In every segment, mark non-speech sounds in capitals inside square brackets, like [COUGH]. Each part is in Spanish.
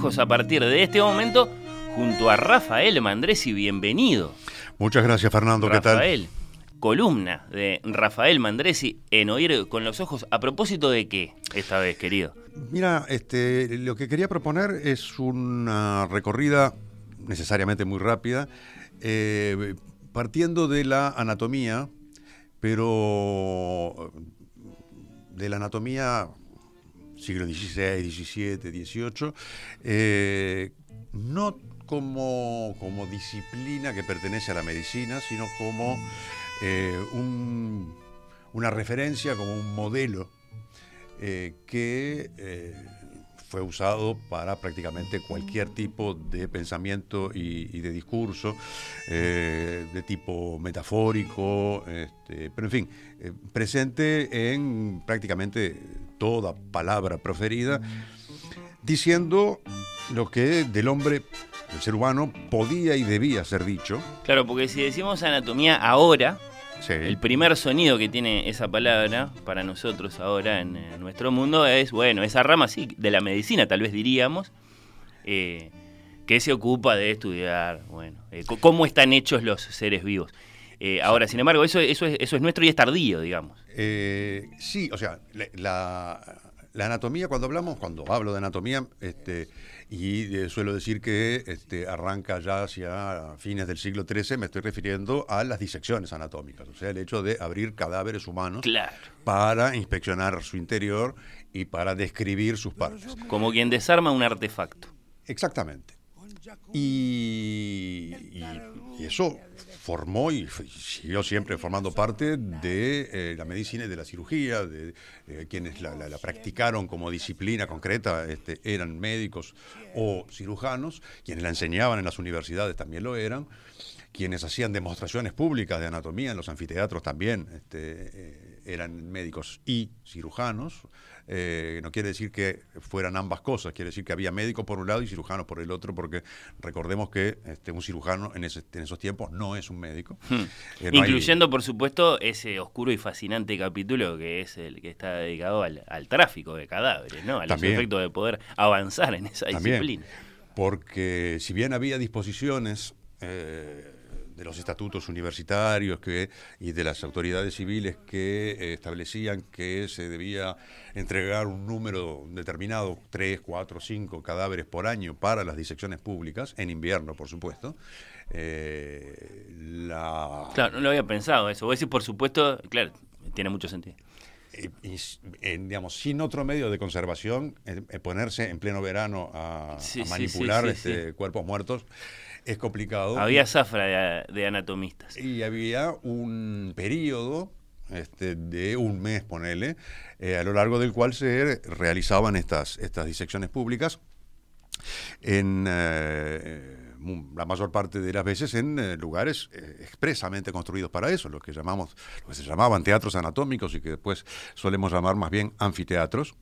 Ojos a partir de este momento junto a Rafael Mandresi. Bienvenido. Muchas gracias, Fernando. ¿Qué tal? Rafael, columna de Rafael Mandresi en Oír con los ojos. ¿A propósito de qué esta vez, querido? Mira, este, lo que quería proponer es una recorrida necesariamente muy rápida, eh, partiendo de la anatomía, pero de la anatomía siglo XVI, XVII, XVIII, no como, como, disciplina que pertenece a la medicina, sino como eh, un, una referencia, como un modelo eh, que eh, fue usado para prácticamente cualquier tipo de pensamiento y, y de discurso, eh, de tipo metafórico, este, pero en fin, eh, presente en prácticamente toda palabra proferida, diciendo lo que del hombre, del ser humano, podía y debía ser dicho. Claro, porque si decimos anatomía ahora, Sí. el primer sonido que tiene esa palabra para nosotros ahora en, eh, nuestro mundo es, bueno, esa rama sí, de la medicina tal vez diríamos, eh, que se ocupa de estudiar, bueno, eh, cómo están hechos los seres vivos. Eh, ahora, sin embargo, eso, eso, es, eso es nuestro y es tardío, digamos. Eh, sí, o sea, la, la- la anatomía, cuando hablamos, cuando hablo de anatomía, este, y eh, suelo decir que este, arranca ya hacia fines del siglo XIII, me estoy refiriendo a las disecciones anatómicas, o sea, el hecho de abrir cadáveres humanos Claro. para inspeccionar su interior y para describir sus partes. Como quien desarma un artefacto. Exactamente. Y, y- y eso formó y siguió siempre formando parte de eh, la medicina y de la cirugía, de eh, quienes la practicaron como disciplina concreta este, eran médicos o cirujanos, quienes la enseñaban en las universidades también lo eran, quienes hacían demostraciones públicas de anatomía en los anfiteatros también este, eh, eran médicos y cirujanos. Eh, no quiere decir que fueran ambas cosas, quiere decir que había médicos por un lado y cirujanos por el otro, porque recordemos que este, un cirujano en, ese- en esos tiempos no es un médico. Hmm. Eh, no hay- Incluyendo, por supuesto, ese oscuro y fascinante capítulo que es el que está dedicado al, al tráfico de cadáveres, ¿no? A los También. efectos de poder avanzar en esa También, disciplina. porque si bien había disposiciones eh, de los estatutos universitarios que, y de las autoridades civiles que eh, establecían que se debía entregar un número determinado, tres, cuatro, cinco cadáveres por año para las disecciones públicas, en invierno, por supuesto, eh, la... Claro, no lo había pensado eso. Vos decís, por supuesto, claro, tiene mucho sentido. eh, y en, digamos, sin otro medio de conservación, eh, eh, ponerse en pleno verano a, Sí, a sí, sí, manipular sí, este, cuerpos muertos es complicado. Había zafra de, de anatomistas. Y había un periodo este, de un mes, ponele, eh, a lo largo del cual se realizaban estas, estas disecciones públicas en eh, la mayor parte de las veces en eh, lugares expresamente construidos para eso, lo que llamamos, lo que se llamaban teatros anatómicos y que después solemos llamar más bien anfiteatros.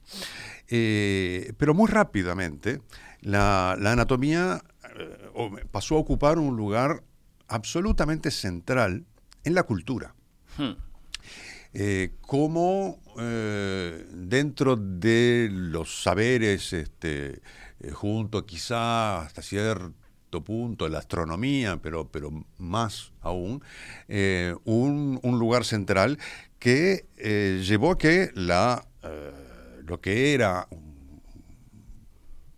Pero muy rápidamente la, la anatomía pasó a ocupar un lugar absolutamente central en la cultura Hmm. eh, cómo eh, dentro de los saberes, este, eh, junto quizá hasta cierto punto la astronomía, pero, pero más aún, eh, un, un lugar central que eh, llevó a que la, eh, lo que era un-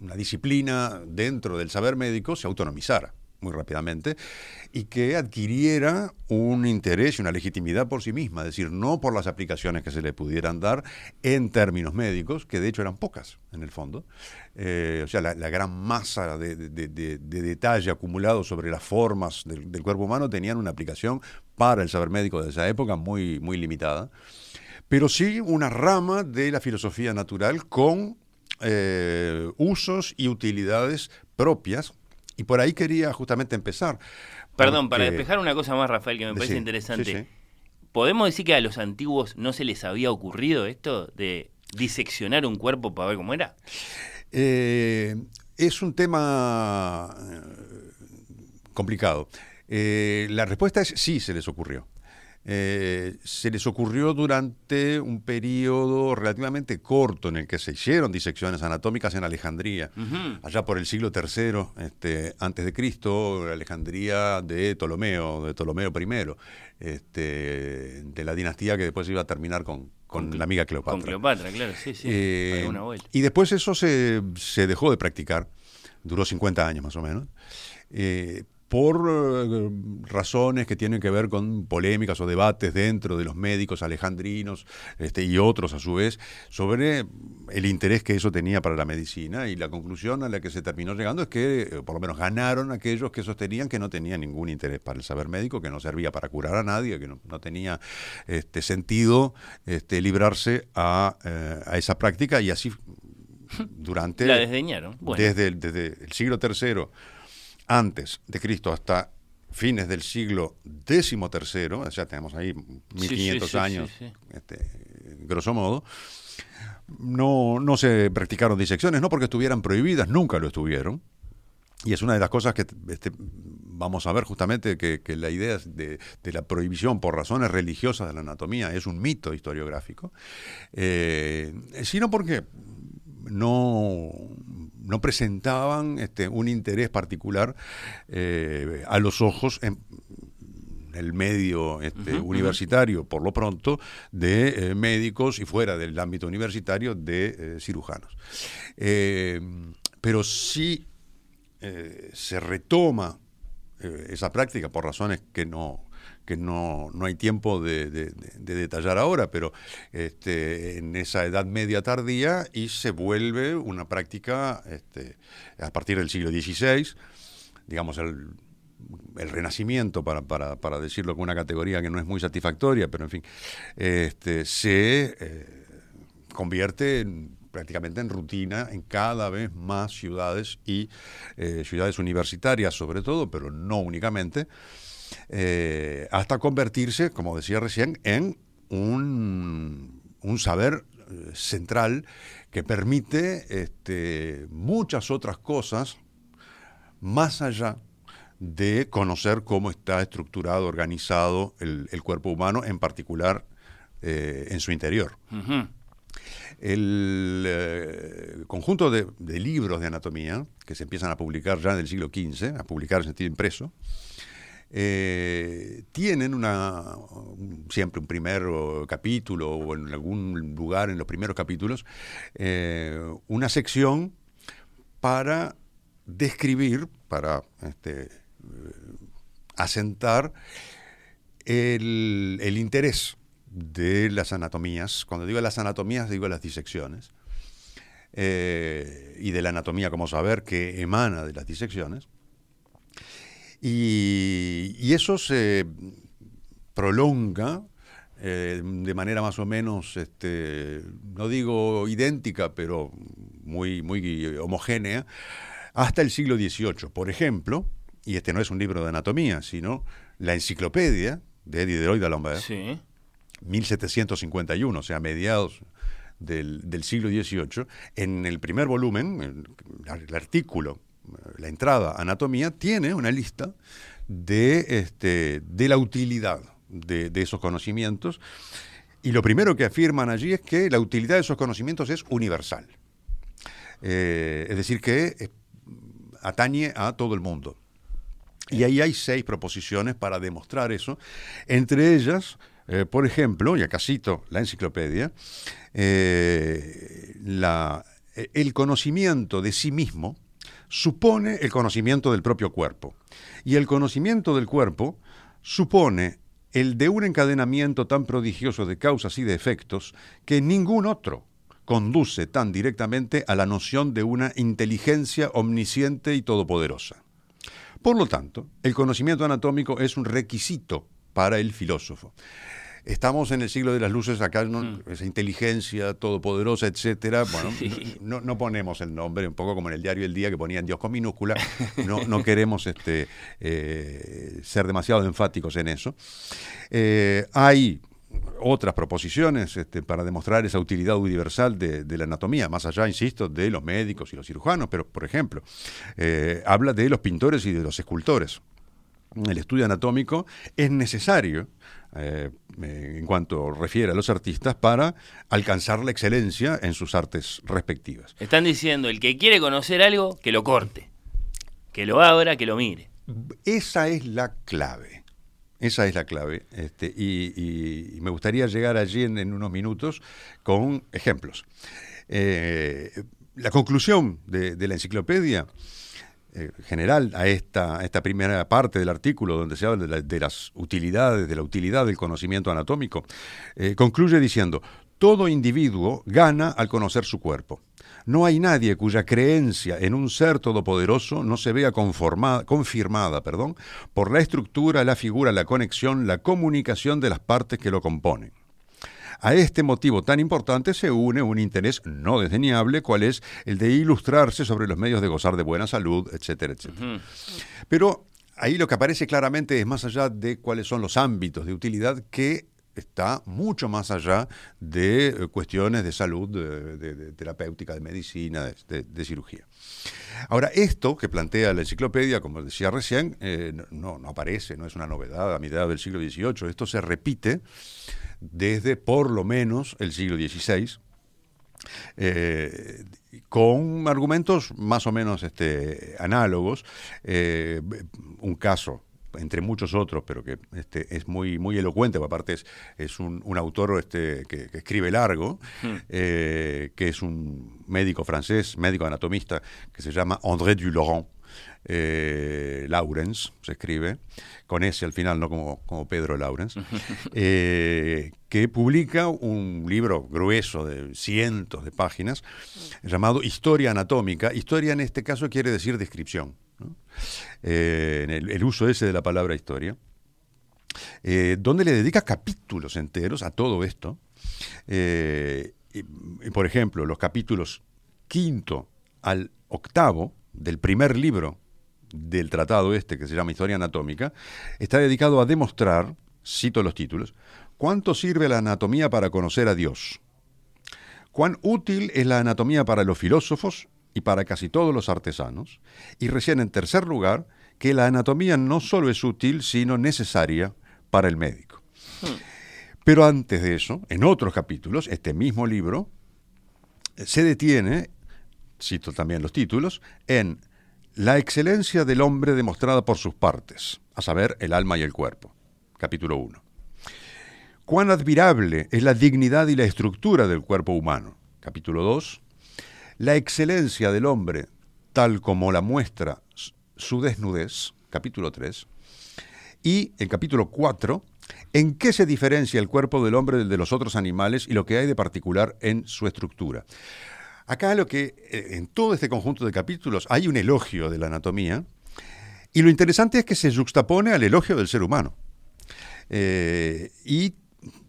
una disciplina dentro del saber médico se autonomizara. muy rápidamente, y que adquiriera un interés y una legitimidad por sí misma, es decir, no por las aplicaciones que se le pudieran dar en términos médicos, que de hecho eran pocas en el fondo, eh, o sea, la, gran masa de, detalle acumulado sobre las formas del, del, cuerpo humano tenían una aplicación para el saber médico de esa época muy, muy limitada, pero sí una rama de la filosofía natural con eh, usos y utilidades propias. Y por ahí quería justamente empezar. Perdón, para despejar una cosa más, Rafael, que me parece interesante. ¿Podemos decir que a los antiguos no se les había ocurrido esto de diseccionar un cuerpo para ver cómo era? Eh, es un tema eh, complicado. la respuesta es sí, se les ocurrió. Eh, se les ocurrió durante un periodo relativamente corto en el que se hicieron disecciones anatómicas en Alejandría, allá por el siglo III este, antes de Cristo, Alejandría de Ptolomeo, de Ptolomeo I, este, de la dinastía que después iba a terminar con, la amiga Cleopatra. Con Cleopatra, claro, sí, sí. Eh, y después eso se, se, dejó de practicar, duró 50 años más o menos. Eh, por eh, razones que tienen que ver con polémicas o debates dentro de los médicos alejandrinos este, y otros a su vez sobre el interés que eso tenía para la medicina. Y la conclusión a la que se terminó llegando es que eh, por lo menos ganaron aquellos que sostenían que no tenían ningún interés para el saber médico, que no servía para curar a nadie, que no, tenía este, sentido este, librarse a, eh, a esa práctica. Y así durante... La desdeñaron. Desde, desde el siglo III antes de Cristo hasta fines del siglo XIII, o sea, tenemos ahí 1500 años, este, grosso modo, no, no se practicaron disecciones, no porque estuvieran prohibidas, nunca lo estuvieron. Y es una de las cosas que este, vamos a ver justamente que, la idea de, la prohibición por razones religiosas de la anatomía es un mito historiográfico, eh, sino porque no, no presentaban este, un interés particular eh, a los ojos en el medio este, universitario, por lo pronto, de eh, médicos y fuera del ámbito universitario de eh, cirujanos. pero sí se retoma esa práctica por razones que no, que no, no hay tiempo de, detallar ahora, pero este, en esa edad media tardía y se vuelve una práctica este, a partir del siglo XVI, digamos el, renacimiento, para, para, decirlo con una categoría que no es muy satisfactoria, pero en fin, este, se eh, convierte prácticamente en rutina en cada vez más ciudades y eh, ciudades universitarias sobre todo, pero no únicamente, eh, hasta convertirse, como decía recién, en un, saber eh, central que permite este, muchas otras cosas más allá de conocer cómo está estructurado, organizado el, cuerpo humano, en particular eh, en su interior. El conjunto de, libros de anatomía que se empiezan a publicar ya en el siglo XV, a publicar en sentido impreso, eh, tienen siempre un primer capítulo o en algún lugar en los primeros capítulos, eh, una sección para describir, para este, eh, asentar el, interés de las anatomías. Cuando digo las anatomías, digo las disecciones. y de la anatomía como saber que emana de las disecciones. Y, eso se prolonga eh, de manera más o menos, este, no digo idéntica, pero muy, muy homogénea, hasta el siglo XVIII. Por ejemplo, y este no es un libro de anatomía, sino la enciclopedia de Eddie de d'Alembert, sí. 1751, o sea, mediados del, siglo XVIII, en el primer volumen, el artículo la entrada anatomía, tiene una lista de, este, de la utilidad de, esos conocimientos. Y lo primero que afirman allí es que la utilidad de esos conocimientos es universal. Eh, es decir, que eh, atañe a todo el mundo. Y ahí hay seis proposiciones para demostrar eso. Entre ellas, eh, por ejemplo, y acá cito la enciclopedia, la, el conocimiento de sí mismo supone el conocimiento del propio cuerpo. Y el conocimiento del cuerpo supone el de un encadenamiento tan prodigioso de causas y de efectos que ningún otro conduce tan directamente a la noción de una inteligencia omnisciente y todopoderosa. Por lo tanto, el conocimiento anatómico es un requisito para el filósofo. Estamos en el siglo de las luces, acá mm. esa inteligencia todopoderosa, etcétera. Bueno, no, ponemos el nombre, un poco como en el diario El Día que ponían Dios con minúscula. No, no [LAUGHS] queremos este, eh, ser demasiado enfáticos en eso. Eh, hay otras proposiciones este, para demostrar esa utilidad universal de, la anatomía, más allá, insisto, de los médicos y los cirujanos, pero, por ejemplo, eh, habla de los pintores y de los escultores. El estudio anatómico es necesario eh, en cuanto refiere a los artistas para alcanzar la excelencia en sus artes respectivas. Están diciendo, el que quiere conocer algo, que lo corte, que lo abra, que lo mire. Esa es la clave. Esa es la clave. Este, y, me gustaría llegar allí en, unos minutos con ejemplos. Eh, la conclusión de la enciclopedia eh, general a esta, esta primera parte del artículo donde se habla de, las utilidades, de la utilidad del conocimiento anatómico, eh, concluye diciendo, todo individuo gana al conocer su cuerpo. No hay nadie cuya creencia en un ser todopoderoso no se vea confirmada perdón, por la estructura, la figura, la conexión, la comunicación de las partes que lo componen. A este motivo tan importante se une un interés no desdeñable, cual es el de ilustrarse sobre los medios de gozar de buena salud, etcétera, etcétera. Pero ahí lo que aparece claramente es más allá de cuáles son los ámbitos de utilidad que está mucho más allá de eh, cuestiones de salud, de, terapéutica, de medicina, de, cirugía. Ahora, esto que plantea la enciclopedia, como decía recién, eh, no, no, aparece, no es una novedad a mitad del siglo XVIII, esto se repite desde por lo menos el siglo XVI, eh, con argumentos más o menos este, análogos. Eh, un caso entre muchos otros, pero que este, es muy, muy elocuente, aparte es, un, autor este, que, escribe largo, hmm. eh, que es un médico francés, médico anatomista, que se llama André Dulaurent. Eh, Lawrence, se escribe, con ese al final, no como, como Pedro Lawrence, [LAUGHS] eh, que publica un libro grueso de cientos de páginas llamado Historia Anatómica. Historia en este caso quiere decir descripción, eh, en el, uso ese de la palabra historia, donde le dedica capítulos enteros a todo esto. por ejemplo, los capítulos quinto al octavo del primer libro del tratado este, que se llama Historia Anatómica, está dedicado a demostrar, cito los títulos, cuánto sirve la anatomía para conocer a Dios, cuán útil es la anatomía para los filósofos y para casi todos los artesanos, y recién en tercer lugar, que la anatomía no solo es útil, sino necesaria para el médico. Hmm. Pero antes de eso, en otros capítulos, este mismo libro se detiene, cito también los títulos, en la excelencia del hombre demostrada por sus partes, a saber, el alma y el cuerpo. Capítulo 1. Cuán admirable es la dignidad y la estructura del cuerpo humano. Capítulo 2. La excelencia del hombre, tal como la muestra su desnudez. Capítulo 3. Y el capítulo 4. ¿En qué se diferencia el cuerpo del hombre del de los otros animales y lo que hay de particular en su estructura? Acá lo que, eh, en todo este conjunto de capítulos, hay un elogio de la anatomía, y lo interesante es que se juxtapone al elogio del ser humano. Eh, y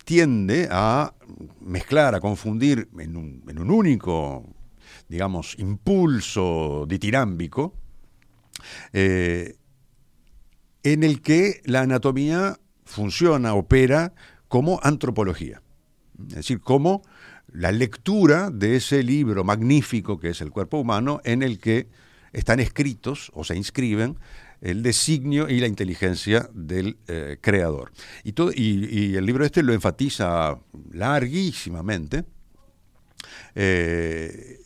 tiende a mezclar, a confundir en un, único, digamos, impulso ditirámbico, eh, en el que la anatomía funciona, opera como antropología. Es decir, como la lectura de ese libro magnífico que es el cuerpo humano, en el que están escritos o se inscriben el designio y la inteligencia del eh, creador. Y, todo, y, el libro este lo enfatiza larguísimamente, eh,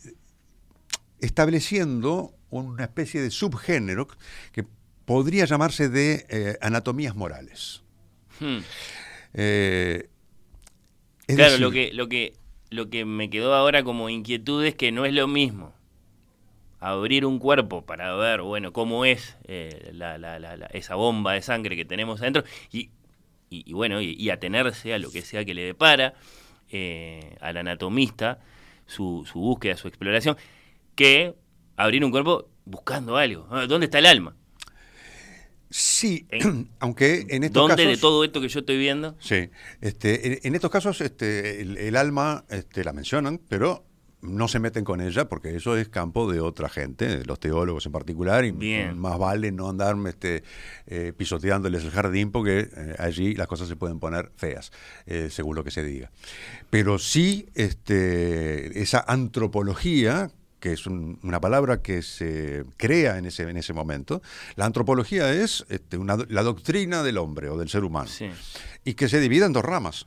estableciendo una especie de subgénero que podría llamarse de eh, anatomías morales. Hmm. claro, lo, que, lo que lo que me quedó ahora como inquietud es que no es lo mismo abrir un cuerpo para ver, bueno, cómo es eh, la, la, la, esa bomba de sangre que tenemos adentro y, y, bueno, y, atenerse a lo que sea que le depara eh, al anatomista, su, su búsqueda, su exploración, que abrir un cuerpo buscando algo. Ah, ¿Dónde está el alma? Sí, [CLEARS THROAT] aunque en estos ¿Dónde de todo esto que yo estoy viendo? Sí, este, en, estos casos este, el, alma este, la mencionan, pero no se meten con ella porque eso es campo de otra gente, los teólogos en particular, y más vale no andar este, eh, pisoteándoles el jardín porque eh, allí las cosas se pueden poner feas, eh, según lo que se diga. Pero sí este, esa antropología que es una palabra que se crea en ese, en ese momento. La antropología es este, la doctrina del hombre o del ser humano. Y que se divide en dos ramas.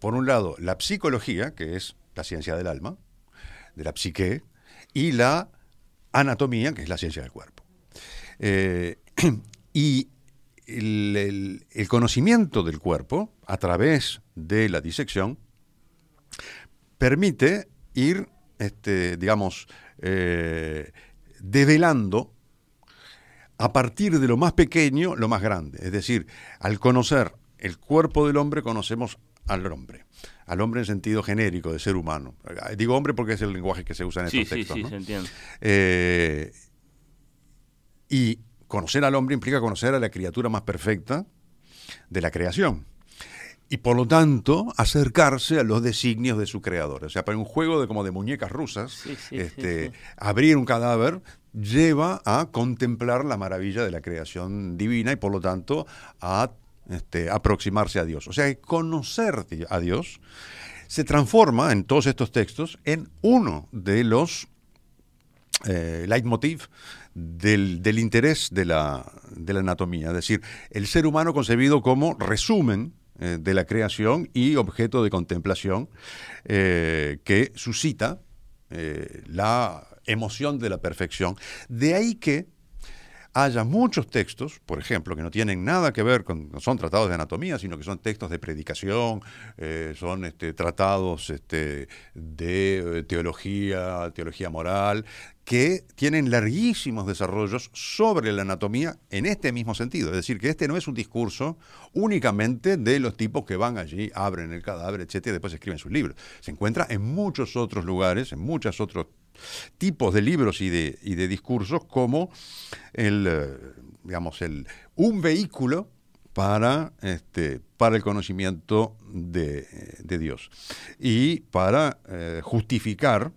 Por un lado, la psicología, que es la ciencia del alma, de la psique, y la anatomía, que es la ciencia del cuerpo. Eh, [CLEARS THROAT] y el, conocimiento del cuerpo, a través de la disección, permite ir, este, digamos, eh, develando a partir de lo más pequeño lo más grande. Es decir, al conocer el cuerpo del hombre conocemos al hombre, al hombre en sentido genérico de ser humano. Digo hombre porque es el lenguaje que se usa en estos textos. Sí, sí, se entiende. Eh, y conocer al hombre implica conocer a la criatura más perfecta de la creación y por lo tanto acercarse a los designios de su creador. O sea, para un juego de como de muñecas rusas, este, abrir un cadáver lleva a contemplar la maravilla de la creación divina y por lo tanto a este, aproximarse a Dios. O sea, conocer a Dios se transforma en todos estos textos en uno de los eh, leitmotiv del, del interés de la, de la anatomía. Es decir, el ser humano concebido como resumen eh, de la creación y objeto de contemplación eh, que suscita eh, la emoción de la perfección. De ahí que haya muchos textos, por ejemplo, que no tienen nada que ver con, no son tratados de anatomía, sino que son textos de predicación, son este, tratados este, de teología, teología moral, que tienen larguísimos desarrollos sobre la anatomía en este mismo sentido. Es decir, que este no es un discurso únicamente de los tipos que van allí, abren el cadáver, etcétera, y después escriben sus libros. Se encuentra en muchos otros lugares, en muchos otros tipos de libros y de, y de discursos, como el, eh, digamos, el, un vehículo para, este, para el conocimiento de, Dios y para eh, justificar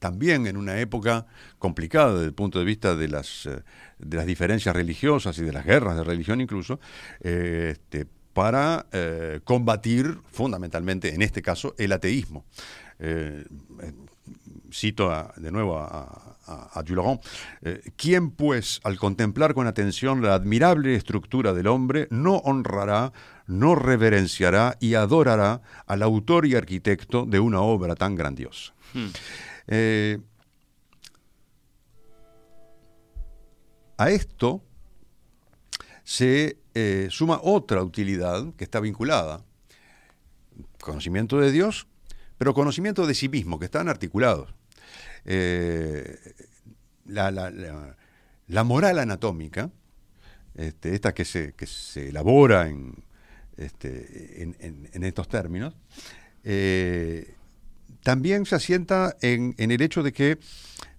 también en una época complicada desde el punto de vista de las, eh, de las diferencias religiosas y de las guerras de religión incluso, eh, este, para eh, combatir fundamentalmente, en este caso, el ateísmo. Cito de nuevo a, a, ¿quién pues al contemplar con atención la admirable estructura del hombre no honrará, no reverenciará y adorará al autor y arquitecto de una obra tan grandiosa? Hmm. Eh, a esto se eh, suma otra utilidad que está vinculada. Conocimiento de Dios, pero conocimiento de sí mismo, que están articulados. Eh, la, moral anatómica, este, esta que se, se elabora en, este, en, estos términos, también se asienta en, el hecho de que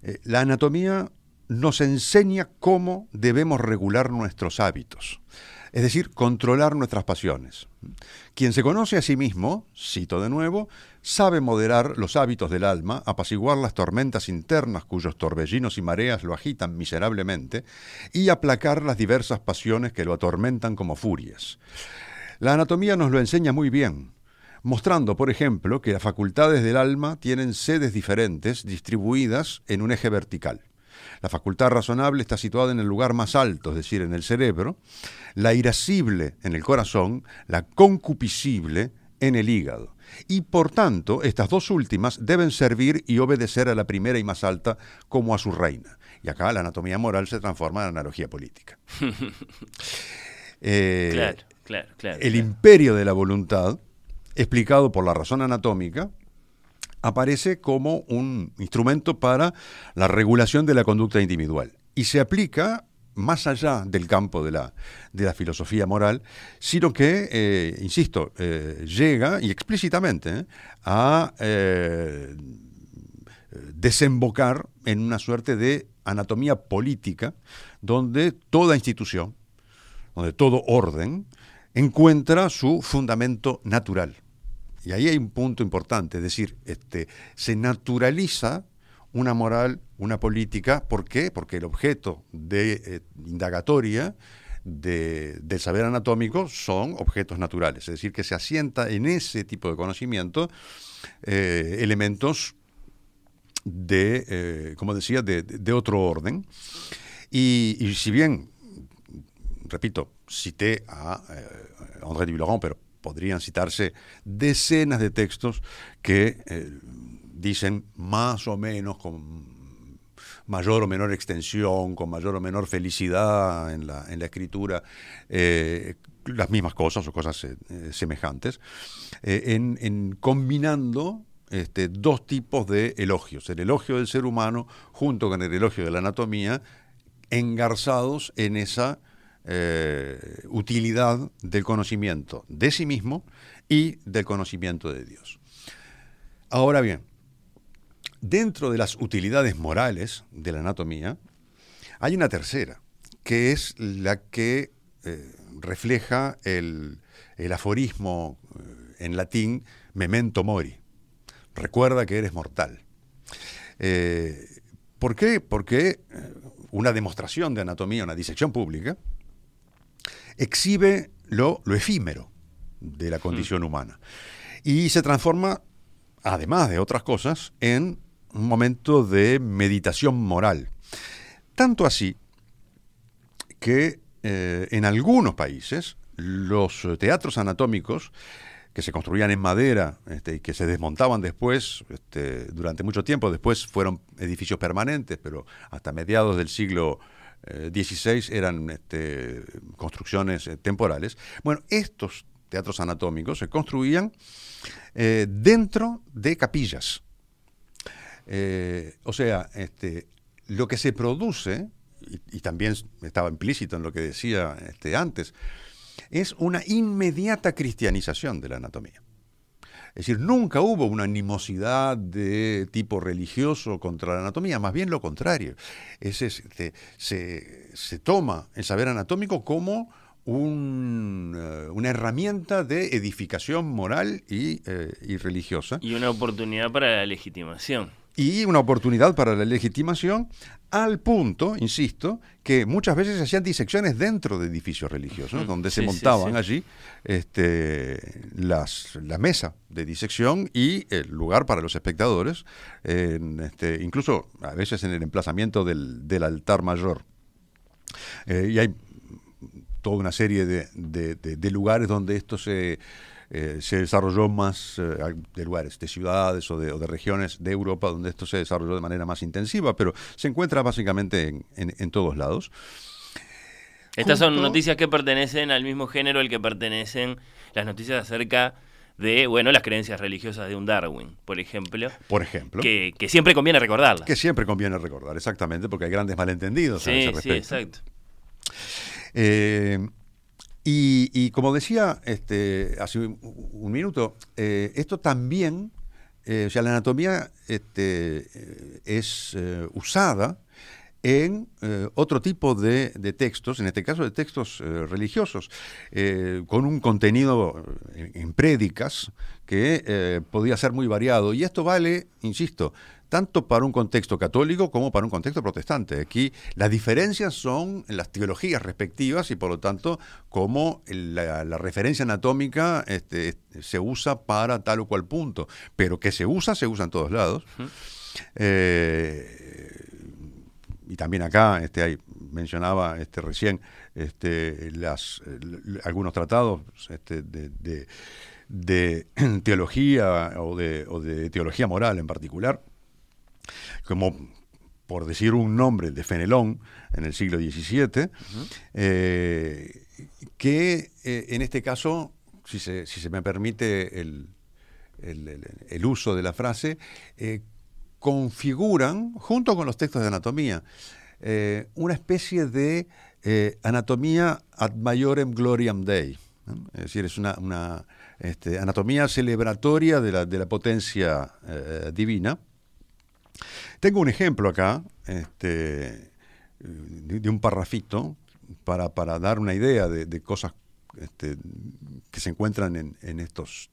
eh, la anatomía nos enseña cómo debemos regular nuestros hábitos, es decir, controlar nuestras pasiones. Quien se conoce a sí mismo, cito de nuevo, sabe moderar los hábitos del alma, apaciguar las tormentas internas cuyos torbellinos y mareas lo agitan miserablemente, y aplacar las diversas pasiones que lo atormentan como furias. La anatomía nos lo enseña muy bien, mostrando, por ejemplo, que las facultades del alma tienen sedes diferentes distribuidas en un eje vertical. La facultad razonable está situada en el lugar más alto, es decir, en el cerebro, la irascible en el corazón, la concupiscible en el hígado. Y por tanto, estas dos últimas deben servir y obedecer a la primera y más alta como a su reina. Y acá la anatomía moral se transforma en analogía política. [LAUGHS] Eh, claro, claro, claro. El imperio de la voluntad explicado por la razón anatómica, aparece como un instrumento para la regulación de la conducta individual y se aplica más allá del campo de la, de la filosofía moral, sino que, eh, insisto, eh, llega y explícitamente eh, a desembocar en una suerte de anatomía política donde toda institución, donde todo orden, encuentra su fundamento natural. Y ahí hay un punto importante, es decir, este, se naturaliza una moral, una política. ¿Por qué? Porque el objeto de eh, indagatoria del saber anatómico son objetos naturales, es decir, que se asienta en ese tipo de conocimiento eh, elementos de, eh, como decía, de, otro orden. Y, si bien, repito, cité a André Dublorand, pero podrían citarse decenas de textos que dicen más o menos mayor o menor extensión, con mayor o menor felicidad en la, en la escritura, eh, las mismas cosas o cosas eh, semejantes, eh, en, combinando este, dos tipos de elogios, el elogio del ser humano junto con el elogio de la anatomía, engarzados en esa utilidad del conocimiento de sí mismo y del conocimiento de Dios. Ahora bien, Dentro de las utilidades morales de la anatomía, hay una tercera, que es la que eh, refleja el, aforismo eh, en latín memento mori. Recuerda que eres mortal. Eh, ¿Por qué? Porque una demostración de anatomía, una disección pública, exhibe lo, lo efímero de la condición humana y se transforma, además de otras cosas, en un momento de meditación moral. Tanto así que eh, en algunos países los teatros anatómicos que se construían en madera este, y que se desmontaban después, este, durante mucho tiempo, después fueron edificios permanentes, pero hasta mediados del siglo XVI eh, eran este, construcciones eh, temporales. Bueno, estos teatros anatómicos se construían dentro de capillas. Eh, o sea, este, lo que se produce, y, también estaba implícito en lo que decía este, antes, es una inmediata cristianización de la anatomía. Es decir, nunca hubo una animosidad de tipo religioso contra la anatomía, más bien lo contrario. Es, este, se, toma el saber anatómico como eh, una herramienta de edificación moral eh, y religiosa. Y una oportunidad para la legitimación y una oportunidad para la legitimación, al punto, insisto, que muchas veces se hacían disecciones dentro de edificios religiosos, donde se montaban allí este, las, la mesa de disección y el lugar para los espectadores, este, incluso a veces en el emplazamiento del, altar mayor. Eh, y hay toda una serie de lugares donde esto se eh, se desarrolló más eh, de lugares, de ciudades o de, regiones de Europa donde esto se desarrolló de manera más intensiva, pero se encuentra básicamente en, todos lados. Estas son noticias que pertenecen al mismo género al que pertenecen las noticias acerca de, bueno, las creencias religiosas de un Darwin, por ejemplo. Por ejemplo. Que, siempre conviene recordarlas. Que siempre conviene recordar, exactamente, porque hay grandes malentendidos sí, a ese respecto. Sí, exacto. Eh, y, como decía este, hace un, minuto, eh, esto también, eh, o sea, la anatomía este, eh, es usada en otro tipo de, textos, en este caso de textos religiosos, con un contenido en, prédicas que podía ser muy variado. Y esto vale, insisto, tanto para un contexto católico como para un contexto protestante. Aquí las diferencias son las teologías respectivas y por lo tanto como la, referencia anatómica este, se usa para tal o cual punto, pero que se usa, se usa en todos lados. Eh, y también acá este, hay, mencionaba este, recién este, las, algunos tratados este, de, de, [CLEARS THROAT] teología o de, o de teología moral en particular como por decir un nombre, de Fenelón, en el siglo XVII, eh, que eh, en este caso, si se, si se me permite el, el, uso de la frase, eh, configuran, junto con los textos de anatomía, eh, una especie de eh, anatomía ad maiorem gloriam dei. Es decir, es una, este, anatomía celebratoria de la, de la potencia divina. Tengo un ejemplo acá este, de, un parrafito para, dar una idea de, cosas este, que se encuentran en, en estos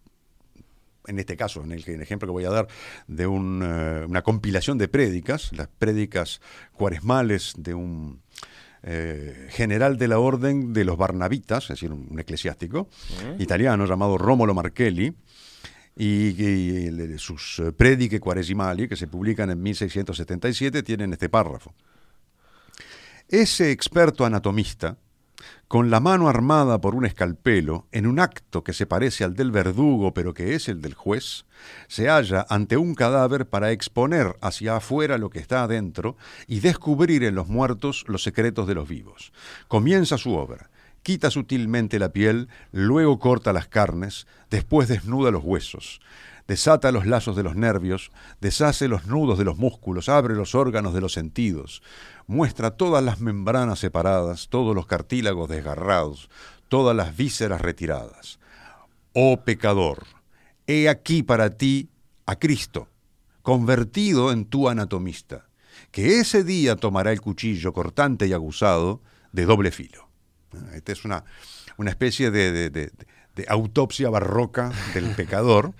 en este caso, en el, ejemplo que voy a dar, de eh, una compilación de prédicas, las prédicas cuaresmales de un eh, general de la orden de los Barnabitas, es decir, un, eclesiástico italiano llamado Romolo Marchelli, y, sus eh, prédique cuaresimali, que se publican en 1677, tienen este párrafo. Ese experto anatomista, con la mano armada por un escalpelo, en un acto que se parece al del verdugo pero que es el del juez, se halla ante un cadáver para exponer hacia afuera lo que está adentro y descubrir en los muertos los secretos de los vivos. Comienza su obra. Quita sutilmente la piel, luego corta las carnes, después desnuda los huesos desata los lazos de los nervios, deshace los nudos de los músculos, abre los órganos de los sentidos, muestra todas las membranas separadas, todos los cartílagos desgarrados, todas las vísceras retiradas. Oh pecador, he aquí para ti a Cristo, convertido en tu anatomista, que ese día tomará el cuchillo cortante y aguzado de doble filo. Esta es una, una especie de, de autopsia barroca del [LAUGHS] pecador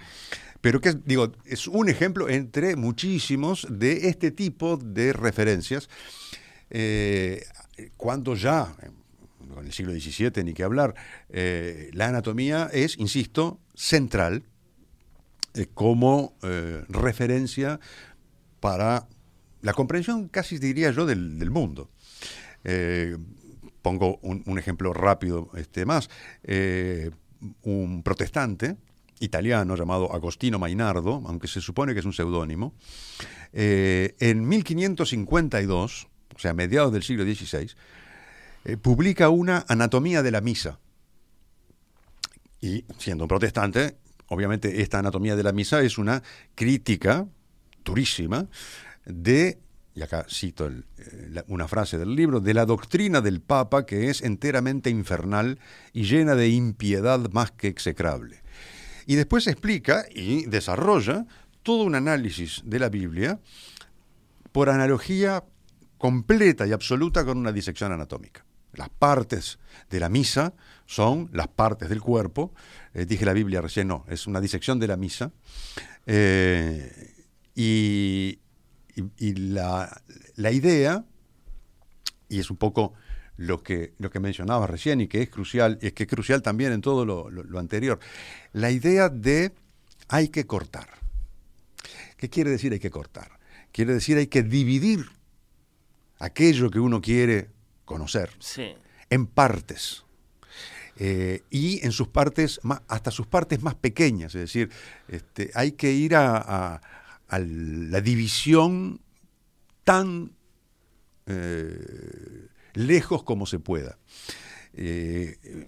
pero que digo, es un ejemplo entre muchísimos de este tipo de referencias. Eh, cuando ya, en el siglo XVII ni que hablar, eh, la anatomía es, insisto, central eh, como referencia para la comprensión, casi diría yo, del, mundo. Pongo un, ejemplo rápido este, más. un protestante italiano llamado Agostino Mainardo, aunque se supone que es un seudónimo, eh, en 1552, o sea, mediados del siglo XVI, eh, publica una anatomía de la misa. Y siendo un protestante, obviamente esta anatomía de la misa es una crítica durísima de, y acá cito eh, una frase del libro, de la doctrina del Papa que es enteramente infernal y llena de impiedad más que execrable. Y después explica y desarrolla todo un análisis de la Biblia por analogía completa y absoluta con una disección anatómica. Las partes de la misa son las partes del cuerpo. Eh, dije la Biblia recién, no, es una disección de la misa. Eh, y, la, la, idea, y es un poco lo que, lo que mencionaba recién y que es crucial, y es que es crucial también en todo lo, anterior, la idea de hay que cortar. ¿Qué quiere decir hay que cortar? Quiere decir hay que dividir aquello que uno quiere conocer en partes. Eh, y en sus partes, más, hasta sus partes más pequeñas, es decir, este, hay que ir a, la división tan eh, lejos como se pueda. Eh,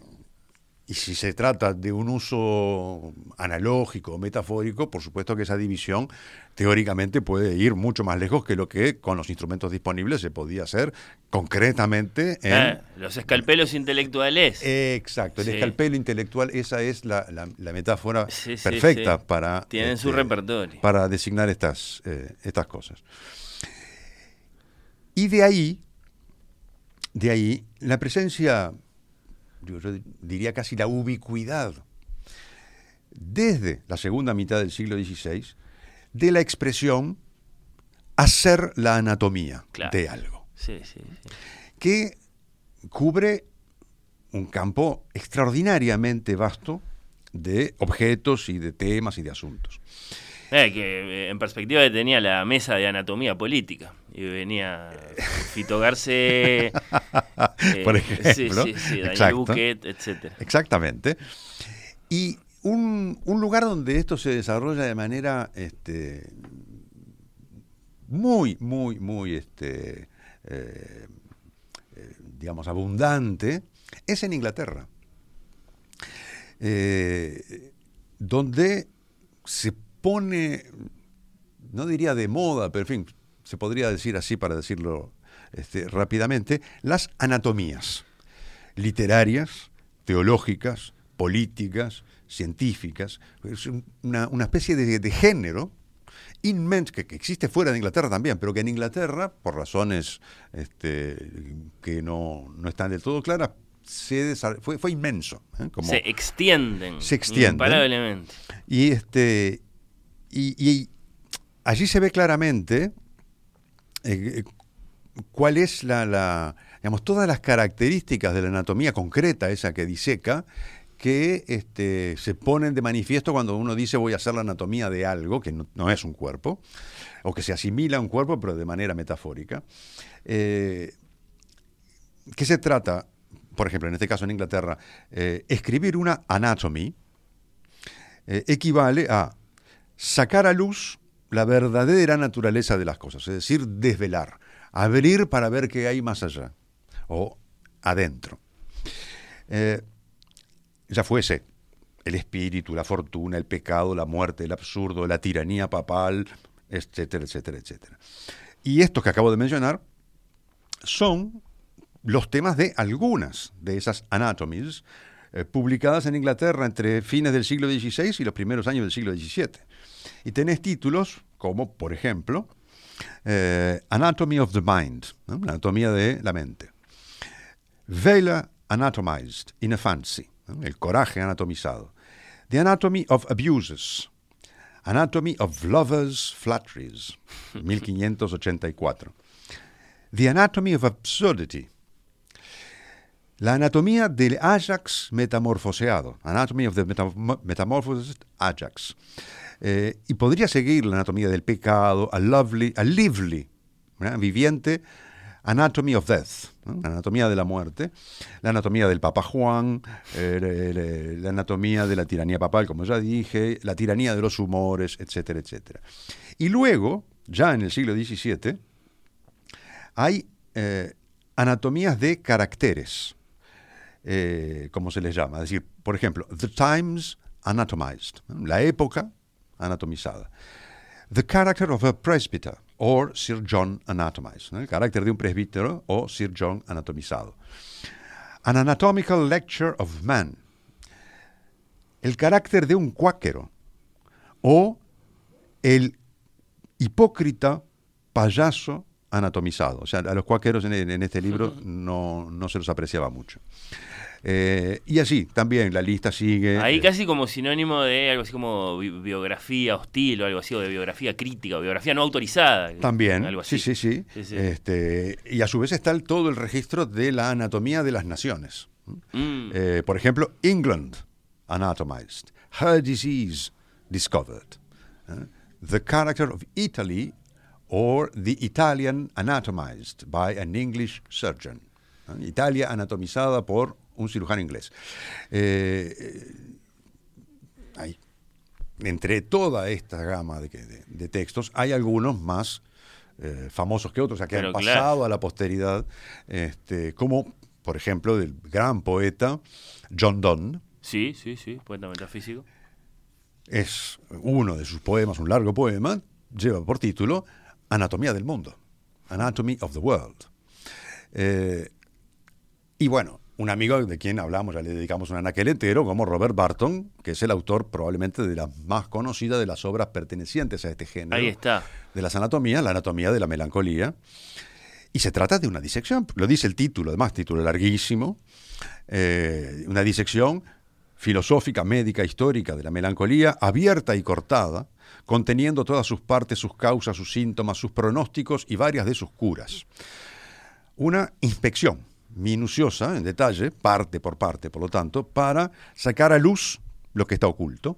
y si se trata de un uso analógico o metafórico, por supuesto que esa división teóricamente puede ir mucho más lejos que lo que con los instrumentos disponibles se podía hacer concretamente en... Ah, los escalpelos intelectuales. exacto, el escalpelo intelectual, esa es la, metáfora perfecta para... Tienen su este, repertorio. Para designar estas, eh, estas cosas. Y de ahí de ahí la presencia, yo diría casi la ubicuidad, desde la segunda mitad del siglo XVI, de la expresión hacer la anatomía de algo. Que cubre un campo extraordinariamente vasto de objetos y de temas y de asuntos. Eh, que eh, en perspectiva tenía la mesa de anatomía política y venía Fito [LAUGHS] [LAUGHS] Por eh, ejemplo, sí, sí, Daniel Buquet, etc. Exactamente. Y un, lugar donde esto se desarrolla de manera este, muy, muy, muy, este, digamos, abundante, es en Inglaterra, donde se pone, no diría de moda, pero en fin, se podría decir así para decirlo este, rápidamente, las anatomías literarias, teológicas, políticas, científicas. Es una, una especie de, de género inmenso, que, que, existe fuera de Inglaterra también, pero que en Inglaterra, por razones este, que no, no, están del todo claras, se fue, fue, inmenso. ¿eh? Como se extienden. Se extienden. Imparablemente. Y, este, y, y allí se ve claramente eh, cuál es la, digamos, todas las características de la anatomía concreta, esa que diseca, que este, se ponen de manifiesto cuando uno dice voy a hacer la anatomía de algo que no, no es un cuerpo, o que se asimila a un cuerpo, pero de manera metafórica. Eh, ¿Qué se trata? Por ejemplo, en este caso en Inglaterra, eh, escribir una anatomy eh, equivale a sacar a luz la verdadera naturaleza de las cosas, es decir, desvelar, abrir para ver qué hay más allá o adentro. Eh, ya fuese el espíritu, la fortuna, el pecado, la muerte, el absurdo, la tiranía papal, etcétera, etcétera, etcétera. Y estos que acabo de mencionar son los temas de algunas de esas anatomies eh, publicadas en Inglaterra entre fines del siglo XVI y los primeros años del siglo XVII. Y tenés títulos como, por ejemplo, eh, Anatomy of the Mind, ¿no? anatomía de la mente. Vela Anatomized in a Fancy, ¿no? el coraje anatomizado. The Anatomy of Abuses, Anatomy of Lovers' Flatteries, [LAUGHS] 1584. The Anatomy of Absurdity, la anatomía del Ajax metamorfoseado, Anatomy of the Metamorphosed Ajax. Eh, y podría seguir la anatomía del pecado, a lovely, a lively, viviente, Anatomy of Death, ¿no? la anatomía de la muerte, la anatomía del Papa Juan, eh, la anatomía de la tiranía papal, como ya dije, la tiranía de los humores, etcétera, etcétera. Y luego, ya en el siglo XVII, hay eh, anatomías de caracteres, como se les llama. Es decir, por ejemplo, The Times Anatomized, la época anatomizada. The character of a presbyter, or Sir John anatomized, ¿no? el carácter de un presbítero o Sir John anatomizado. An anatomical lecture of man, el carácter de un cuáquero o el hipócrita payaso anatomizado. O sea, a los cuáqueros en, en este libro no, no, se los apreciaba mucho. Eh, y así, también la lista sigue. Ahí eh, casi como sinónimo de algo así como bi biografía hostil o algo así, o de biografía crítica, o biografía no autorizada. También, algo así. sí, sí, sí. Sí, sí. Este, y a su vez está el, todo el registro de la anatomía de las naciones. Mm. Eh, por ejemplo, England, anatomized. Her disease, discovered. The character of Italy, or the Italian anatomized by an English surgeon. Italia anatomizada por un cirujano inglés. Eh, hay, entre toda esta gama de, de, de, textos, hay algunos más eh, famosos que otros, o sea, que Pero han pasado claro. a la posteridad, este, como por ejemplo del gran poeta John Donne. Sí, sí, sí, poeta metafísico. Es uno de sus poemas, un largo poema, lleva por título Anatomía del Mundo, Anatomy of the World. Eh, y bueno, un amigo de quien hablamos, ya le dedicamos un anaquel entero, como Robert Barton, que es el autor probablemente de las más conocidas de las obras pertenecientes a este género. Ahí está. De las anatomías, la anatomía de la melancolía. Y se trata de una disección, lo dice el título, además, título larguísimo, eh, una disección filosófica, médica, histórica de la melancolía, abierta y cortada, conteniendo todas sus partes, sus causas, sus síntomas, sus pronósticos y varias de sus curas. Una inspección minuciosa, en detalle, parte por parte, por lo tanto, para sacar a luz lo que está oculto.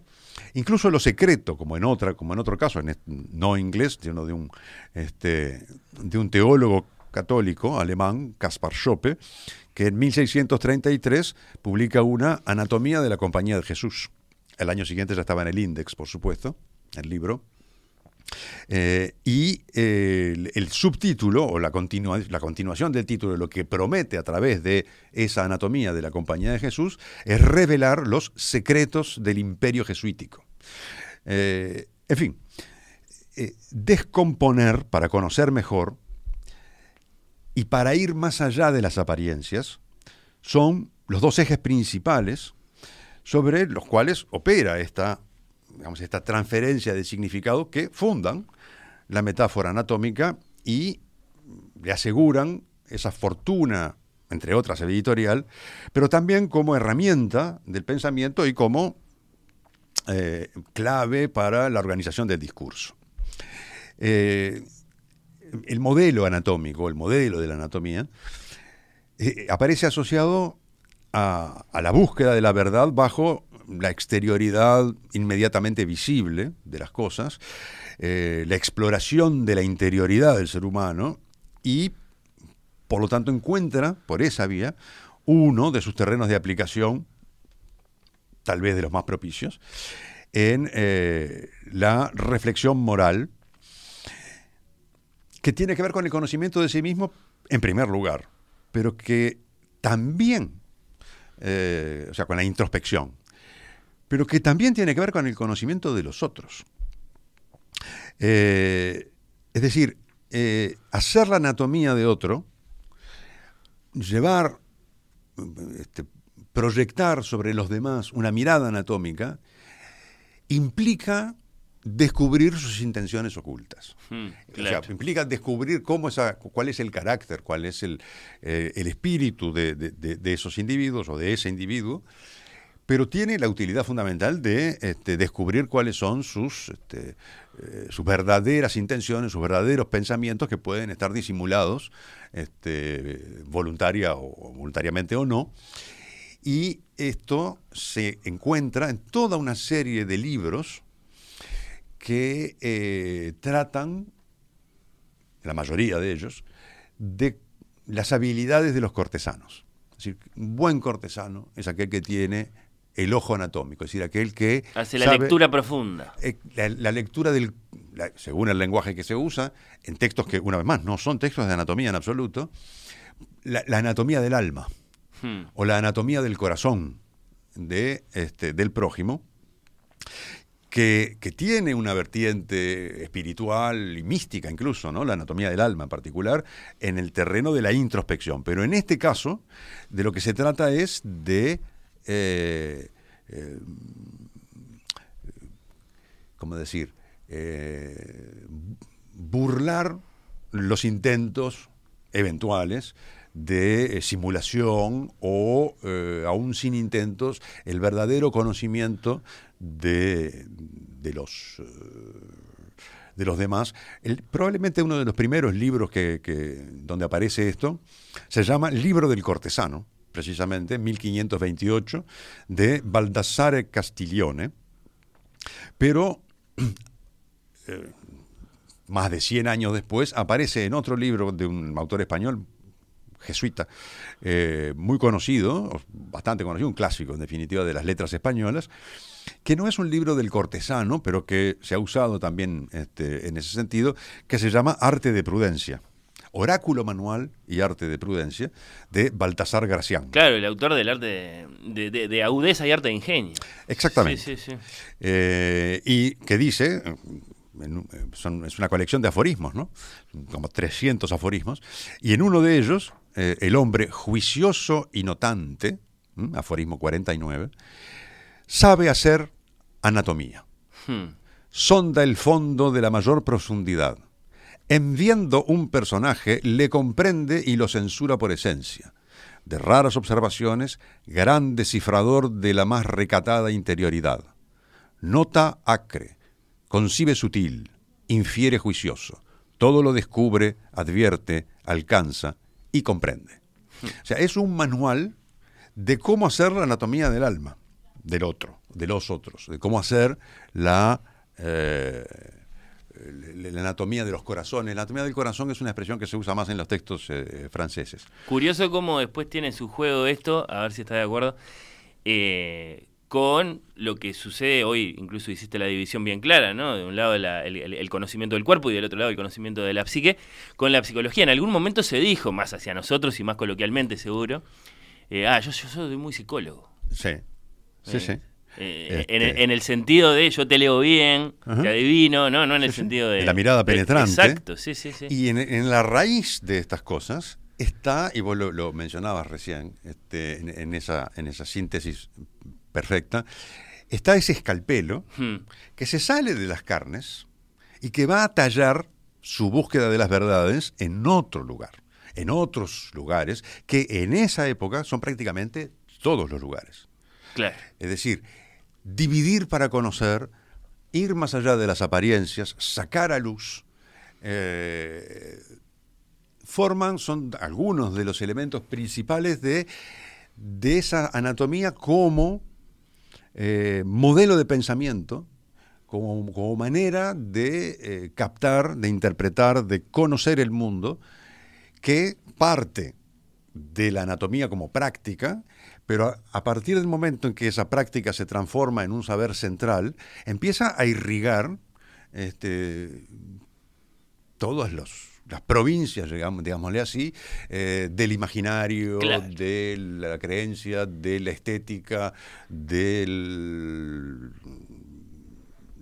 Incluso lo secreto, como en otra, como en otro caso, en no inglés, sino de un, este, de un teólogo católico alemán, Caspar Schoppe, que en 1633 publica una Anatomía de la Compañía de Jesús. El año siguiente ya estaba en el Index, por supuesto, el libro. Eh, y eh, el, subtítulo o la, la, continuación del título, lo que promete a través de esa anatomía de la Compañía de Jesús, es revelar los secretos del imperio jesuítico. Eh, en fin, descomponer para conocer mejor y para ir más allá de las apariencias son los dos ejes principales sobre los cuales opera esta, digamos, esta transferencia de significado que fundan la metáfora anatómica y le aseguran esa fortuna, entre otras editorial, pero también como herramienta del pensamiento y como eh, clave para la organización del discurso. Eh, el modelo anatómico, el modelo de la anatomía, eh, aparece asociado a, la búsqueda de la verdad bajo la exterioridad inmediatamente visible de las cosas, la exploración de la interioridad del ser humano y, por lo tanto, encuentra por esa vía uno de sus terrenos de aplicación tal vez de los más propicios, en eh, la reflexión moral, que tiene que ver con el conocimiento de sí mismo en primer lugar, pero que también, eh, o sea, con la introspección, pero que también tiene que ver con el conocimiento de los otros. Eh, es decir, hacer la anatomía de otro, llevar este, proyectar sobre los demás una mirada anatómica implica descubrir sus intenciones ocultas. Hmm, implica descubrir cómo esa, cuál es el carácter, cuál es el, eh, espíritu de, esos individuos o de ese individuo, pero tiene la utilidad fundamental de este, descubrir cuáles son sus, este, eh, sus verdaderas intenciones, sus verdaderos pensamientos que pueden estar disimulados este, voluntaria o voluntariamente o no, y esto se encuentra en toda una serie de libros que eh, tratan, la mayoría de ellos, de las habilidades de los cortesanos. Es decir, un buen cortesano es aquel que tiene el ojo anatómico, es decir, aquel que... Hace la lectura profunda. Eh, la, lectura del, según el lenguaje que se usa, en textos que, una vez más, no son textos de anatomía en absoluto, la anatomía del alma. Hmm. o la anatomía del corazón de, este, del prójimo, que, tiene una vertiente espiritual y mística incluso, ¿no? la anatomía del alma en particular, en el terreno de la introspección. Pero en este caso, de lo que se trata es de... Eh, eh, ¿Cómo decir? Eh, burlar los intentos eventuales de simulación o, aún sin intentos, el verdadero conocimiento de, de los, de los demás. probablemente uno de los primeros libros que, donde aparece esto se llama Libro del Cortesano, precisamente, 1528, de Baldassare Castiglione, pero... [CLEARS THROAT] más de 100 años después, aparece en otro libro de un autor español jesuita, eh, muy conocido, bastante conocido, un clásico en definitiva de las letras españolas, que no es un libro del cortesano, pero que se ha usado también este, en ese sentido, que se llama Arte de Prudencia. Oráculo Manual y Arte de Prudencia de Baltasar Gracián. Claro, el autor del arte de, de, agudeza y arte de ingenio. Exactamente. Sí, sí, sí. Eh, y que dice, es una colección de aforismos, ¿no? Como 300 aforismos, y en uno de ellos eh, el hombre juicioso y notante, aforismo 49, sabe hacer anatomía. Hmm. Sonda el fondo de la mayor profundidad. En viendo un personaje, le comprende y lo censura por esencia. De raras observaciones, gran descifrador de la más recatada interioridad. Nota acre, concibe sutil, infiere juicioso. Todo lo descubre, advierte, alcanza, y comprende. O sea, es un manual de cómo hacer la anatomía del alma, del otro, de los otros, de cómo hacer la, eh, la anatomía de los corazones. La anatomía del corazón es una expresión que se usa más en los textos eh, franceses. Curioso cómo después tiene su juego esto, a ver si está de acuerdo. Eh, con lo que sucede hoy, incluso hiciste la división bien clara, ¿no? De un lado el, conocimiento del cuerpo y del otro lado el conocimiento de la psique, con la psicología. En algún momento se dijo, más hacia nosotros y más coloquialmente seguro, eh, ah, yo, soy muy psicólogo. Sí, sí, sí. Eh, en, Este. en el sentido de yo te leo bien, Ajá. te adivino, no, no en el Sí, sentido de... De la mirada de- penetrante. Exacto, sí, sí, sí. Y en, en la raíz de estas cosas está, y vos lo, lo mencionabas recién, este, en, en esa, en esa síntesis perfecta, está ese escalpelo Hmm. que se sale de las carnes y que va a tallar su búsqueda de las verdades en otro lugar, en otros lugares, que en esa época son prácticamente todos los lugares. Claro. Es decir, dividir para conocer, ir más allá de las apariencias, sacar a luz, eh, forman, son algunos de los elementos principales de, de esa anatomía como eh, modelo de pensamiento, como, como manera de eh, captar, de interpretar, de conocer el mundo, que parte de la anatomía como práctica, pero a, a partir del momento en que esa práctica se transforma en un saber central, empieza a irrigar este, todas los- las provincias, digamos, digámosle así, eh, del imaginario, Claro. de la creencia, de la estética, de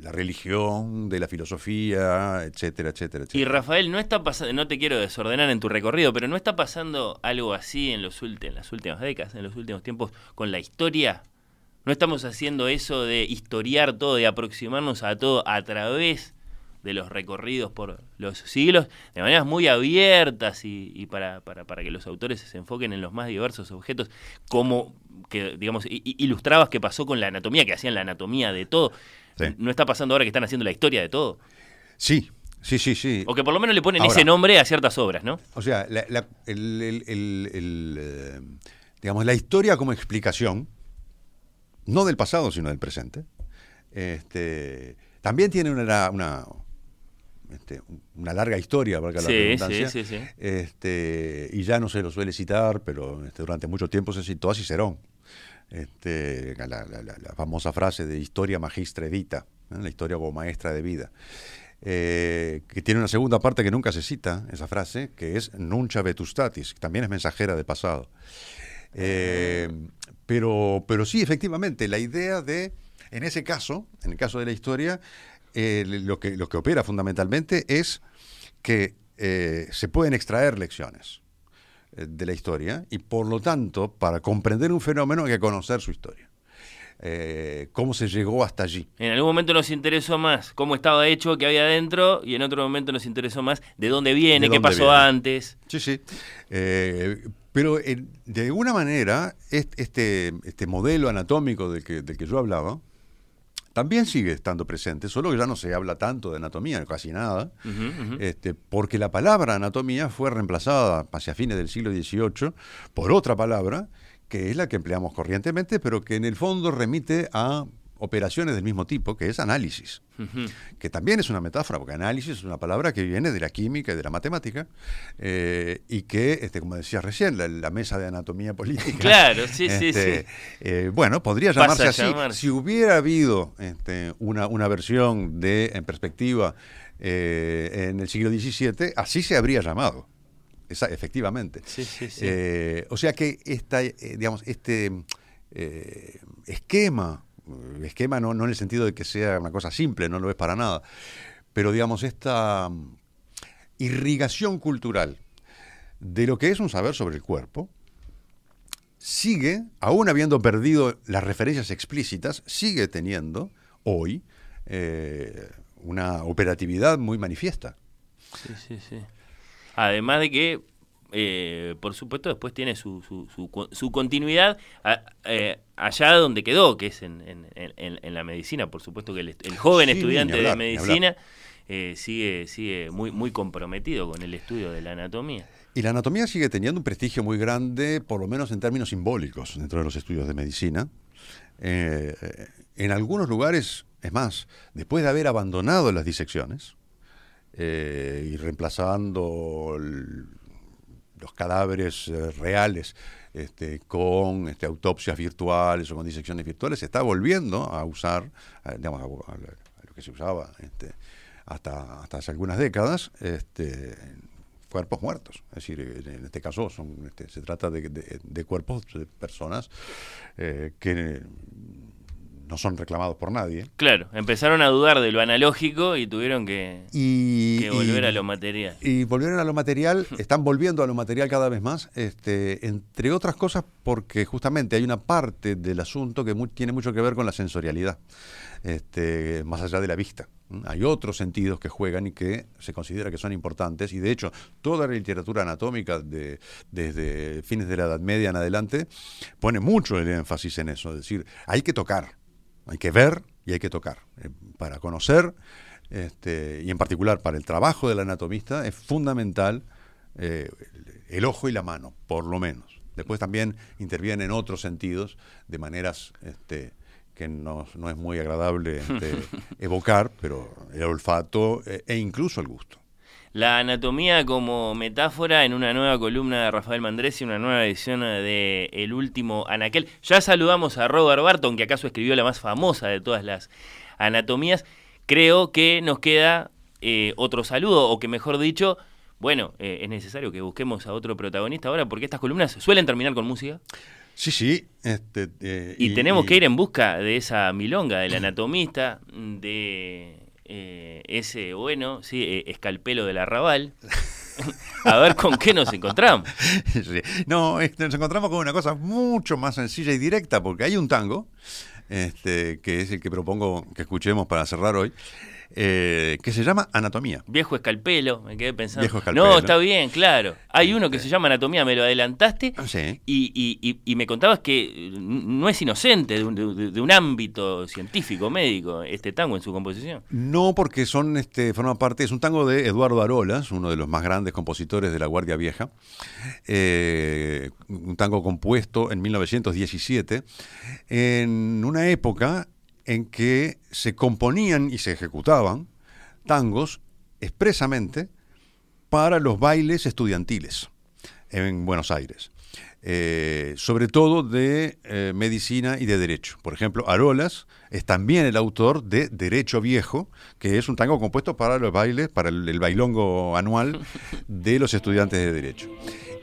la religión, de la filosofía, etcétera, etcétera, Y etcétera. Rafael, no está pasando, no te quiero desordenar en tu recorrido, pero no está pasando algo así en, los en las últimas décadas, en los últimos tiempos con la historia. No estamos haciendo eso de historiar todo, de aproximarnos a todo a través de los recorridos por los siglos, de maneras muy abiertas y, y para, para, para que los autores se enfoquen en los más diversos objetos, como que, digamos, ilustrabas que pasó con la anatomía, que hacían la anatomía de todo. Sí. No está pasando ahora que están haciendo la historia de todo. Sí, sí, sí, sí. O que por lo menos le ponen Ahora- ese nombre a ciertas obras, ¿no? O sea, la, la- el- el- el- el, eh, digamos, la historia como explicación, no del pasado, sino del presente, este, también tiene una, una, este, una larga historia, valga la Sí, redundancia. sí, sí, sí. Este, y ya no se lo suele citar, pero este, durante mucho tiempo se citó a Cicerón. Este, la, famosa frase de historia magistra ¿no? la historia como maestra de vida. Eh, que tiene una segunda parte que nunca se cita, esa frase, que es nunca vetustatis, que también es mensajera de pasado. Eh, pero, pero sí, efectivamente, la idea de, en ese caso, en el caso de la historia, eh, lo, que, lo que opera fundamentalmente es que se pueden extraer lecciones de la historia y por lo tanto, para comprender un fenómeno hay que conocer su historia. Eh, cómo se llegó hasta allí. En algún momento nos interesó más cómo estaba hecho, qué había adentro, y en otro momento nos interesó más de dónde viene, ¿De qué pasó viene? antes. Sí, sí. Eh, pero eh, de alguna manera, est- este, este modelo anatómico del que, del que yo hablaba, también sigue estando presente, solo que ya no se habla tanto de anatomía, casi nada, este, porque la palabra anatomía fue reemplazada hacia fines del siglo XVIII por otra palabra, que es la que empleamos corrientemente, pero que en el fondo remite a operaciones del mismo tipo, que es análisis que también es una metáfora, porque análisis es una palabra que viene de la química y de la matemática, eh, y que, este, como decías recién, la, la mesa de anatomía política. [LAUGHS] Claro, sí, sí, este, sí. eh, bueno, podría llamarse así. Si hubiera habido este, una, una versión de, en perspectiva, eh, en el siglo XVII, así se habría llamado. Esa- efectivamente. Sí, sí, sí. O sea que esta, digamos, este esquema, esquema no, no en el sentido de que sea una cosa simple, no lo es para nada, pero digamos, esta mm, irrigación cultural de lo que es un saber sobre el cuerpo, sigue, aún habiendo perdido las referencias explícitas, sigue teniendo hoy eh, una operatividad muy manifiesta. Sí, sí, sí. Además de que, eh, por supuesto, después tiene su, su, su, co- su continuidad eh, allá donde quedó, que es en, en- en- en la medicina. Por supuesto que el, joven Sí, estudiante hablar, de medicina eh, sigue, sigue muy, muy comprometido con el estudio de la anatomía. Y la anatomía sigue teniendo un prestigio muy grande, por lo menos en términos simbólicos, dentro de los estudios de medicina. Eh, en algunos lugares, es más, después de haber abandonado las disecciones eh, y reemplazando el- los cadáveres eh, reales este, con este, autopsias virtuales o con disecciones virtuales, se está volviendo a usar, digamos, a, lo que se usaba este, hasta, hasta hace algunas décadas, este, cuerpos muertos. Es decir, en en este caso son, este, se trata de, de- de cuerpos de personas eh, que no son reclamados por nadie. Claro, empezaron a dudar de lo analógico y tuvieron que, Y, que volver y- a lo material. Y volvieron a lo material, [LAUGHS] están volviendo a lo material cada vez más, este, entre otras cosas porque justamente hay una parte del asunto que mu- tiene mucho que ver con la sensorialidad, este, más allá de la vista. Hay otros sentidos que juegan y que se considera que son importantes y de hecho toda la literatura anatómica de- desde fines de la Edad Media en adelante pone mucho el énfasis en eso, es decir, hay que tocar, hay que ver y hay que tocar eh, para conocer este, y en particular para el trabajo del anatomista es fundamental eh, el, ojo y la mano, por lo menos. Después también intervienen otros sentidos de maneras este, que no, no es muy agradable este, [LAUGHS] evocar, pero el olfato eh, e incluso el gusto. La anatomía como metáfora en una nueva columna de Rafael Mandresi, una nueva edición de El último Anaquel. Ya saludamos a Robert Barton, que acaso escribió la más famosa de todas las anatomías. Creo que nos queda eh, otro saludo, o que mejor dicho, bueno, eh, es necesario que busquemos a otro protagonista ahora, porque estas columnas suelen terminar con música. Sí, sí. Este, eh, Y, tenemos que ir en busca de esa milonga, del anatomista, de eh, ese, bueno, sí, eh, escalpelo del arrabal. [LAUGHS] A ver con qué nos encontramos. [LAUGHS] No, nos encontramos con una cosa mucho más sencilla y directa, porque hay un tango, este, que es el que propongo que escuchemos para cerrar hoy, eh, que se llama Anatomía. Viejo escalpelo, me quedé pensando. Viejo escalpelo. No, está bien, claro. Hay uno que se llama Anatomía, me lo adelantaste. Sí. Y, y- y- y me contabas que no es inocente de un, de- de un ámbito científico, médico, este tango en su composición. No, porque son, este, forma parte, es un tango de Eduardo Arolas, uno de los más grandes compositores de la Guardia Vieja. Eh, un tango compuesto en 1917, en una época en que se componían y se ejecutaban tangos expresamente para los bailes estudiantiles en Buenos Aires. Eh, sobre todo de eh, medicina y de derecho. Por ejemplo, Arolas es también el autor de Derecho Viejo, que es un tango compuesto para los bailes, para el, bailongo anual de los estudiantes de derecho.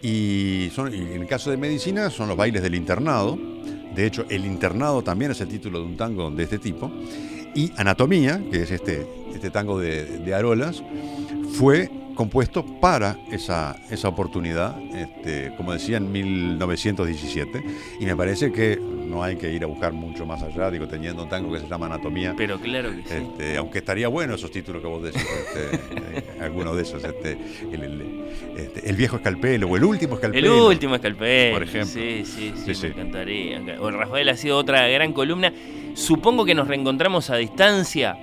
Y, y en el caso de medicina son los bailes del internado. De hecho, el internado también es el título de un tango de este tipo. Y Anatomía, que es este, este tango de, Arolas, fue compuesto para esa, esa oportunidad, este, como decía, en 1917. Y me parece que no hay que ir a buscar mucho más allá, digo, teniendo un tango que se llama Anatomía. Pero claro que sí. Este, aunque estaría bueno esos títulos que vos decís, este, eh, alguno de esos, este, el, el- este, el viejo escalpelo o el último El escalpelo. último escalpelo. Por ejemplo. Sí, sí, sí, Sí, me encantaría. O Rafael ha sido otra gran columna. Supongo que nos reencontramos a distancia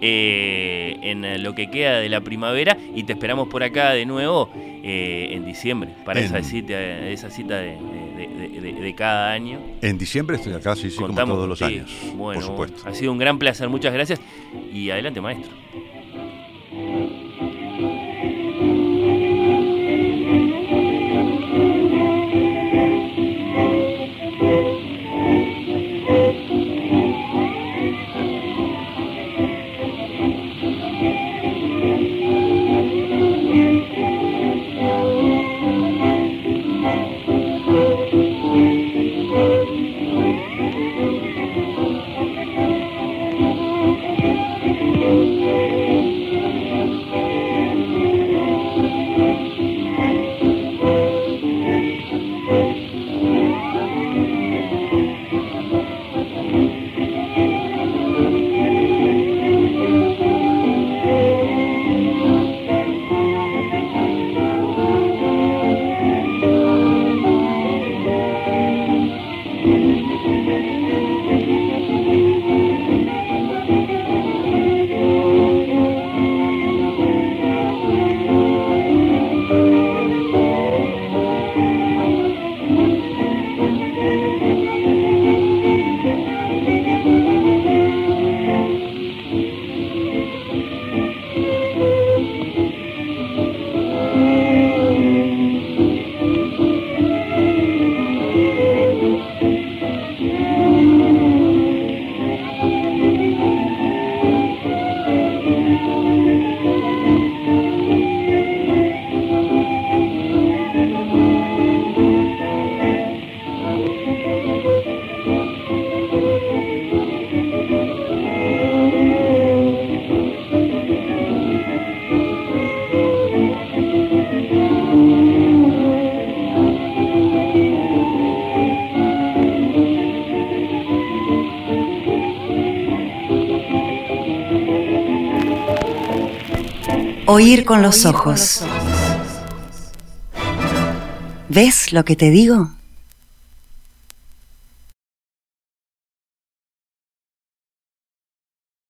eh, en lo que queda de la primavera y te esperamos por acá de nuevo eh, en diciembre para En- esa cita, esa cita de, de- de- de- de cada año. En diciembre estoy acá, sí, sí, como todos los años. Bueno, por supuesto. Ha sido un gran placer, muchas gracias y adelante maestro. Oír con los ojos. ¿Ves lo que te digo?